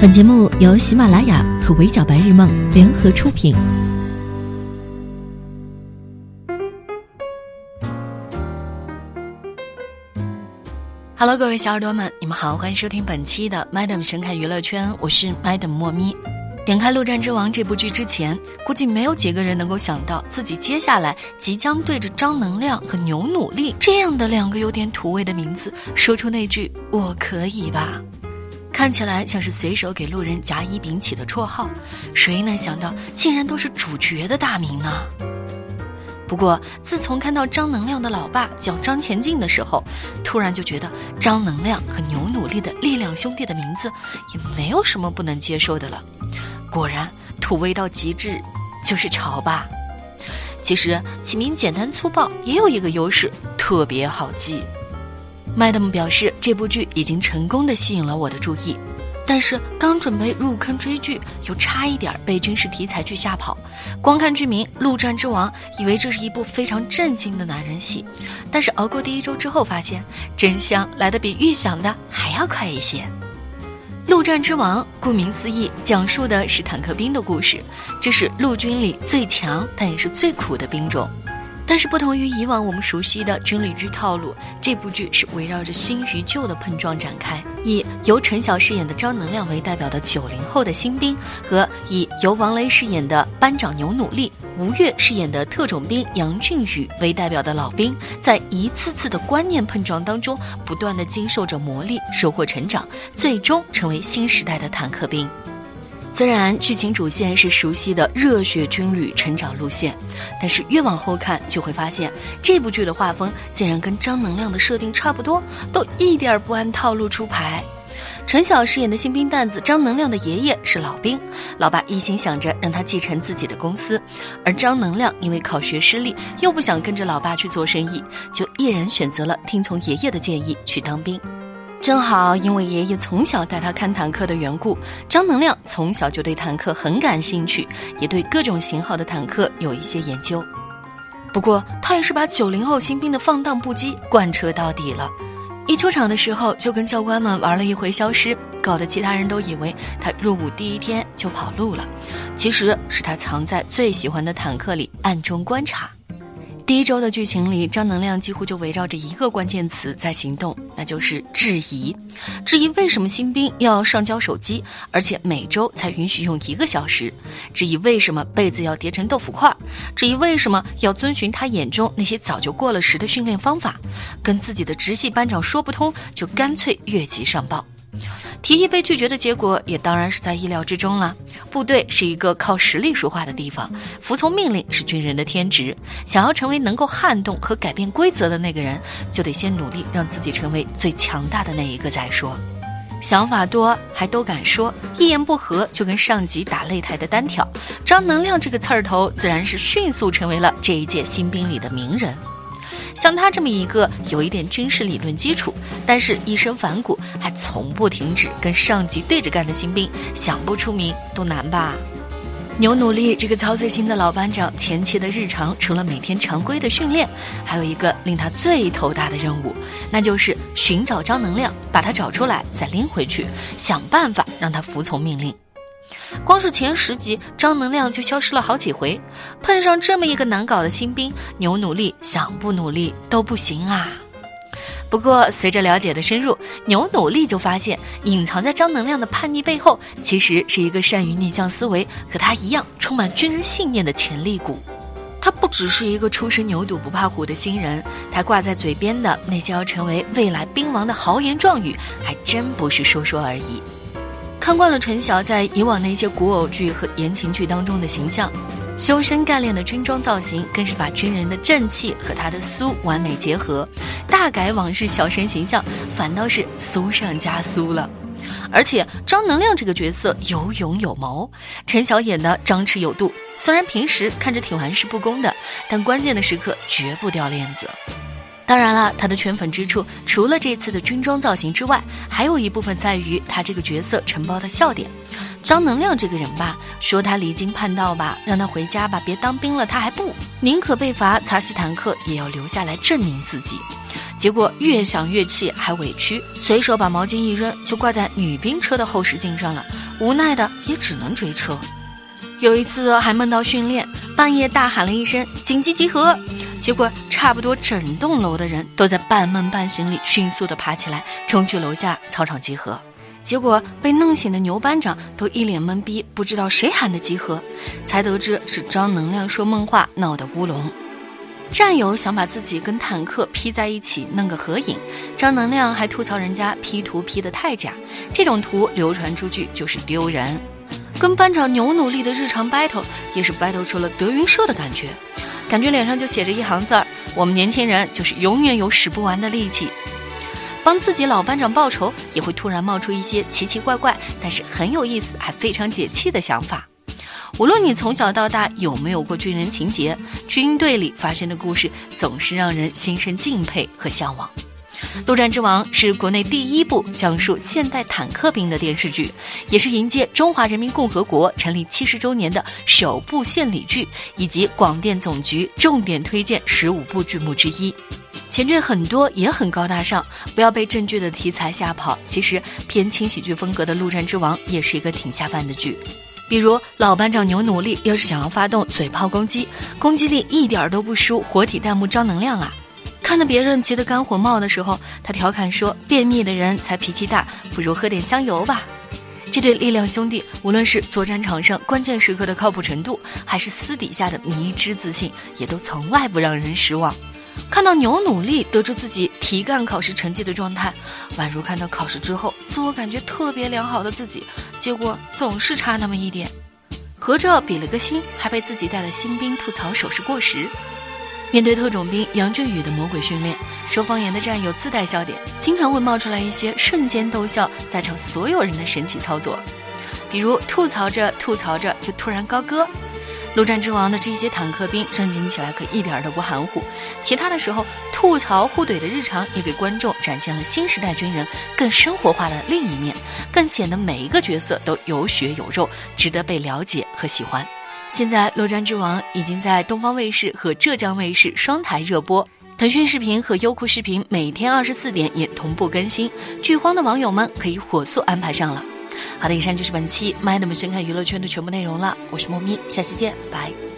本节目由喜马拉雅和围剿白日梦联合出品。Hello，各位小耳朵们，你们好，欢迎收听本期的 Madam 神侃娱乐圈，我是 Madam 莫咪。点开《陆战之王》这部剧之前，估计没有几个人能够想到自己接下来即将对着张能量和牛努力这样的两个有点土味的名字说出那句“我可以吧”。看起来像是随手给路人甲乙丙起的绰号，谁能想到竟然都是主角的大名呢？不过自从看到张能量的老爸叫张前进的时候，突然就觉得张能量和牛努力的力量兄弟的名字也没有什么不能接受的了。果然土味到极致就是潮吧？其实起名简单粗暴也有一个优势，特别好记。Madam 表示，这部剧已经成功的吸引了我的注意，但是刚准备入坑追剧，又差一点被军事题材剧吓跑。光看剧名《陆战之王》，以为这是一部非常震惊的男人戏，但是熬过第一周之后，发现真相来的比预想的还要快一些。《陆战之王》顾名思义，讲述的是坦克兵的故事，这是陆军里最强但也是最苦的兵种。但是不同于以往我们熟悉的军旅剧套路，这部剧是围绕着新与旧的碰撞展开，以由陈晓饰演的张能量为代表的九零后的新兵，和以由王雷饰演的班长牛努力、吴越饰演的特种兵杨俊宇为代表的老兵，在一次次的观念碰撞当中，不断的经受着磨砺，收获成长，最终成为新时代的坦克兵。虽然剧情主线是熟悉的热血军旅成长路线，但是越往后看就会发现，这部剧的画风竟然跟张能量的设定差不多，都一点不按套路出牌。陈晓饰演的新兵蛋子张能量的爷爷是老兵，老爸一心想着让他继承自己的公司，而张能量因为考学失利，又不想跟着老爸去做生意，就毅然选择了听从爷爷的建议去当兵。正好因为爷爷从小带他看坦克的缘故，张能量从小就对坦克很感兴趣，也对各种型号的坦克有一些研究。不过他也是把九零后新兵的放荡不羁贯彻到底了。一出场的时候就跟教官们玩了一回消失，搞得其他人都以为他入伍第一天就跑路了，其实是他藏在最喜欢的坦克里暗中观察。第一周的剧情里，张能量几乎就围绕着一个关键词在行动，那就是质疑。质疑为什么新兵要上交手机，而且每周才允许用一个小时；质疑为什么被子要叠成豆腐块；质疑为什么要遵循他眼中那些早就过了时的训练方法。跟自己的直系班长说不通，就干脆越级上报。提议被拒绝的结果也当然是在意料之中了。部队是一个靠实力说话的地方，服从命令是军人的天职。想要成为能够撼动和改变规则的那个人，就得先努力让自己成为最强大的那一个再说。想法多还都敢说，一言不合就跟上级打擂台的单挑。张能量这个刺儿头，自然是迅速成为了这一届新兵里的名人。像他这么一个有一点军事理论基础，但是一身反骨，还从不停止跟上级对着干的新兵，想不出名都难吧？牛努力这个操碎心的老班长，前期的日常除了每天常规的训练，还有一个令他最头大的任务，那就是寻找张能量，把他找出来，再拎回去，想办法让他服从命令。光是前十集，张能量就消失了好几回。碰上这么一个难搞的新兵，牛努力想不努力都不行啊。不过随着了解的深入，牛努力就发现，隐藏在张能量的叛逆背后，其实是一个善于逆向思维、和他一样充满军人信念的潜力股。他不只是一个初生牛犊不怕虎的新人，他挂在嘴边的那些要成为未来兵王的豪言壮语，还真不是说说而已。看惯了陈晓在以往那些古偶剧和言情剧当中的形象，修身干练的军装造型更是把军人的正气和他的苏完美结合，大改往日小生形象，反倒是苏上加苏了。而且张能量这个角色有勇有谋，陈晓演的张弛有度，虽然平时看着挺玩世不恭的，但关键的时刻绝不掉链子。当然了，他的圈粉之处除了这次的军装造型之外，还有一部分在于他这个角色承包的笑点。张能量这个人吧，说他离经叛道吧，让他回家吧，别当兵了，他还不宁可被罚擦洗坦克，也要留下来证明自己。结果越想越气，还委屈，随手把毛巾一扔，就挂在女兵车的后视镜上了。无奈的也只能追车。有一次还梦到训练，半夜大喊了一声“紧急集合”，结果差不多整栋楼的人都在半梦半醒里迅速的爬起来，冲去楼下操场集合。结果被弄醒的牛班长都一脸懵逼，不知道谁喊的集合，才得知是张能量说梦话闹的乌龙。战友想把自己跟坦克 P 在一起弄个合影，张能量还吐槽人家 P 图 P 的太假，这种图流传出去就是丢人。跟班长牛努力的日常 battle 也是 battle 出了德云社的感觉，感觉脸上就写着一行字儿：我们年轻人就是永远有使不完的力气。帮自己老班长报仇，也会突然冒出一些奇奇怪怪，但是很有意思，还非常解气的想法。无论你从小到大有没有过军人情节，军队里发生的故事总是让人心生敬佩和向往。《陆战之王》是国内第一部讲述现代坦克兵的电视剧，也是迎接中华人民共和国成立七十周年的首部献礼剧，以及广电总局重点推荐十五部剧目之一。前缀很多也很高大上，不要被正剧的题材吓跑。其实偏轻喜剧风格的《陆战之王》也是一个挺下饭的剧。比如老班长牛努力要是想要发动嘴炮攻击，攻击力一点都不输活体弹幕张能量啊！看到别人急得肝火冒的时候，他调侃说：“便秘的人才脾气大，不如喝点香油吧。”这对力量兄弟，无论是作战场上关键时刻的靠谱程度，还是私底下的迷之自信，也都从来不让人失望。看到牛努力得知自己提干考试成绩的状态，宛如看到考试之后自我感觉特别良好的自己，结果总是差那么一点。合照比了个心，还被自己带的新兵吐槽手势过时。面对特种兵杨俊宇的魔鬼训练，说方言的战友自带笑点，经常会冒出来一些瞬间逗笑在场所有人的神奇操作，比如吐槽着吐槽着就突然高歌。陆战之王的这些坦克兵正经起来可一点都不含糊，其他的时候吐槽互怼的日常也给观众展现了新时代军人更生活化的另一面，更显得每一个角色都有血有肉，值得被了解和喜欢。现在《洛战之王》已经在东方卫视和浙江卫视双台热播，腾讯视频和优酷视频每天二十四点也同步更新，剧荒的网友们可以火速安排上了。好的，以上就是本期《麦 m 深看娱乐圈》的全部内容了。我是猫咪，下期见，拜。